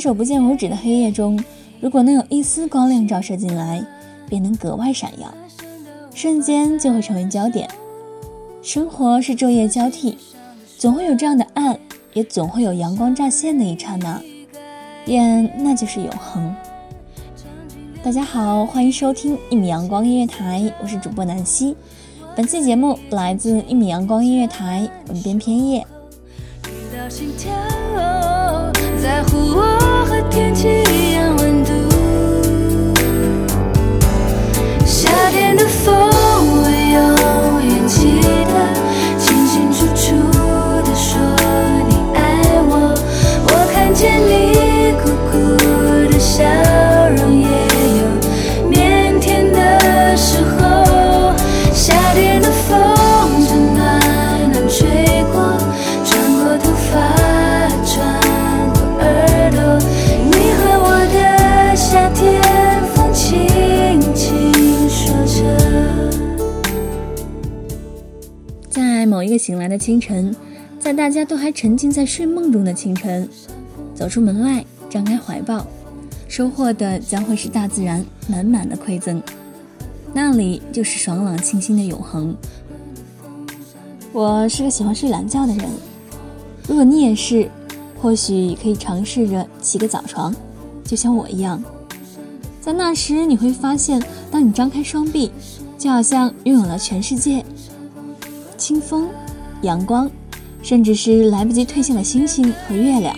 手不见五指的黑夜中，如果能有一丝光亮照射进来，便能格外闪耀，瞬间就会成为焦点。生活是昼夜交替，总会有这样的暗，也总会有阳光乍现的一刹那，愿那就是永恒。大家好，欢迎收听一米阳光音乐台，我是主播南希。本期节目来自一米阳光音乐台，文编偏夜。心跳，在乎我天气在某一个醒来的清晨，在大家都还沉浸在睡梦中的清晨，走出门外，张开怀抱，收获的将会是大自然满满的馈赠，那里就是爽朗清新的永恒。我是个喜欢睡懒觉的人，如果你也是，或许可以尝试着起个早床，就像我一样。在那时，你会发现，当你张开双臂，就好像拥有了全世界。清风、阳光，甚至是来不及褪下的星星和月亮。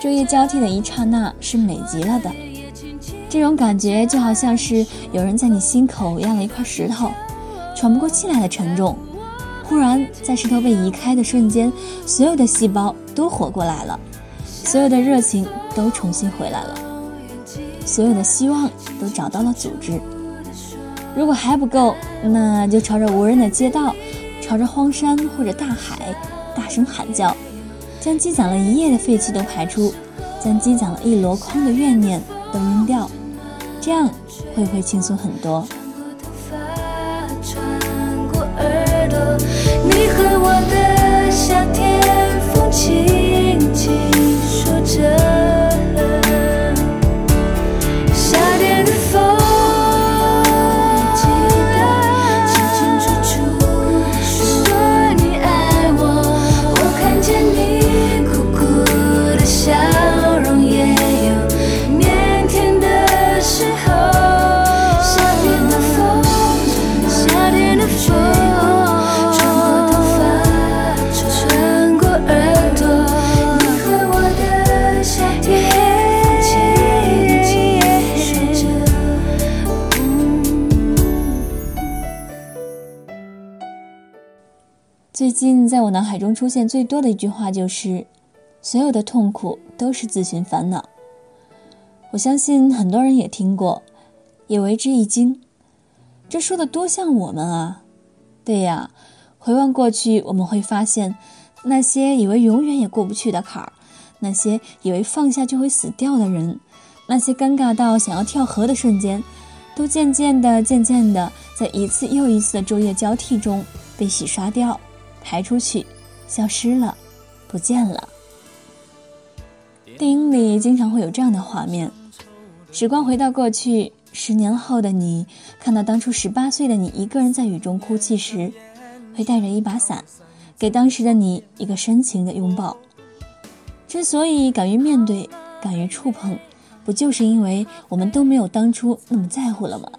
昼夜交替的一刹那是美极了的，这种感觉就好像是有人在你心口压了一块石头，喘不过气来的沉重。忽然，在石头被移开的瞬间，所有的细胞都活过来了，所有的热情都重新回来了，所有的希望都找到了组织。如果还不够，那就朝着无人的街道，朝着荒山或者大海，大声喊叫，将积攒了一夜的废气都排出，将积攒了一箩筐的怨念都扔掉，这样会不会轻松很多？你和我的夏天，风轻近在我脑海中出现最多的一句话就是：“所有的痛苦都是自寻烦恼。”我相信很多人也听过，也为之一惊。这说的多像我们啊！对呀，回望过去，我们会发现，那些以为永远也过不去的坎儿，那些以为放下就会死掉的人，那些尴尬到想要跳河的瞬间，都渐渐的、渐渐的，在一次又一次的昼夜交替中被洗刷掉、排出去、消失了、不见了。电影里经常会有这样的画面：时光回到过去。十年后的你，看到当初十八岁的你一个人在雨中哭泣时，会带着一把伞，给当时的你一个深情的拥抱。之所以敢于面对，敢于触碰，不就是因为我们都没有当初那么在乎了吗？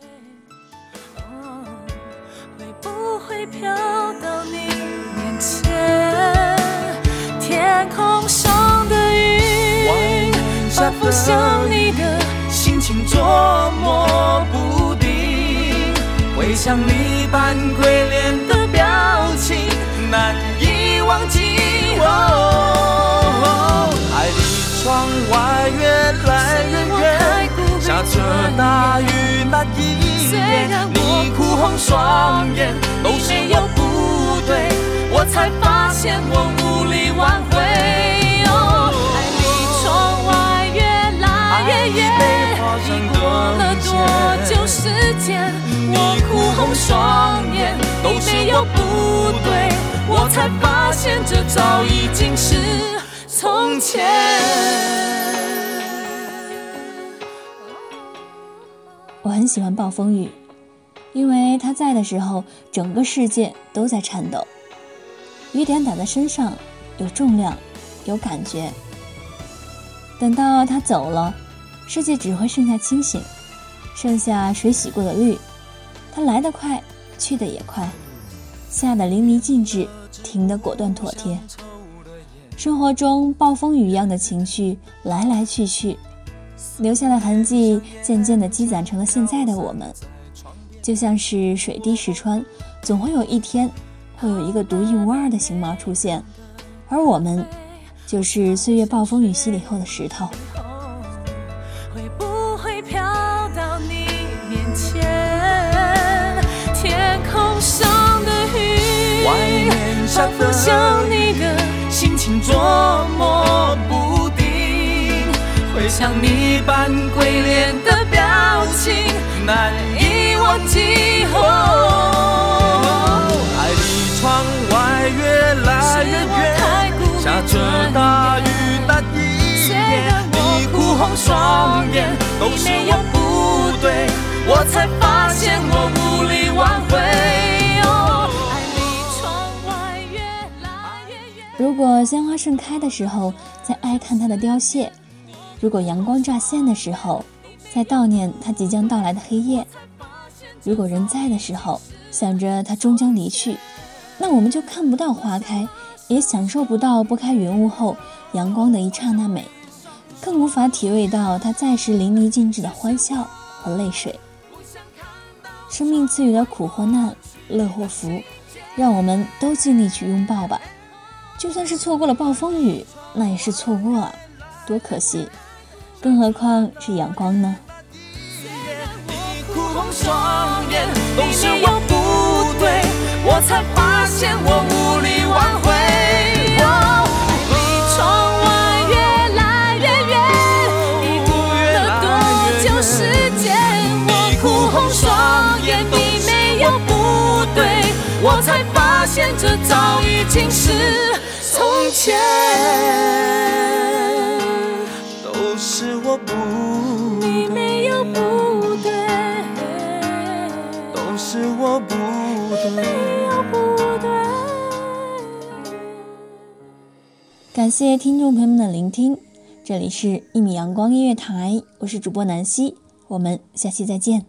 反复想你的心情捉摸不定，回想你般鬼脸的表情，难以忘记。哦，爱离窗外越来越远，下着大雨那一夜，你哭红双眼，都是我不对，我才发现我不对，我才发现这早已经是从前。我很喜欢暴风雨，因为他在的时候，整个世界都在颤抖。雨点打在身上，有重量，有感觉。等到他走了，世界只会剩下清醒，剩下水洗过的绿。他来得快，去得也快，下得淋漓尽致，停得果断妥帖。生活中暴风雨一样的情绪来来去去。留下的痕迹渐渐地积攒成了现在的我们，就像是水滴石穿，总会有一天，会有一个独一无二的形貌出现，而我们，就是岁月暴风雨洗礼后的石头。下反复想你的心情捉摸不定，回想你扮鬼脸的表情，难以忘记。哦，爱离窗外越来越远，下着大雨那一夜，你哭红双眼，都是我不对，我才发现我如果鲜花盛开的时候，在哀叹它的凋谢；如果阳光乍现的时候，在悼念它即将到来的黑夜；如果人在的时候，想着它终将离去，那我们就看不到花开，也享受不到拨开云雾后阳光的一刹那美，更无法体味到它在时淋漓尽致的欢笑和泪水。生命赐予的苦或难，乐或福，让我们都尽力去拥抱吧。就算是错过了暴风雨，那也是错过，多可惜！更何况是阳光呢？你哭红双眼，都是我不对，我才发现我无力挽回。哦离窗外越来越远，已过了多久时间？我哭红双眼，你没有不对，我才发现这早已经是从前。都是我不你没有不对，都是我不对。没有不对。感谢听众朋友们的聆听，这里是一米阳光音乐台，我是主播南希，我们下期再见。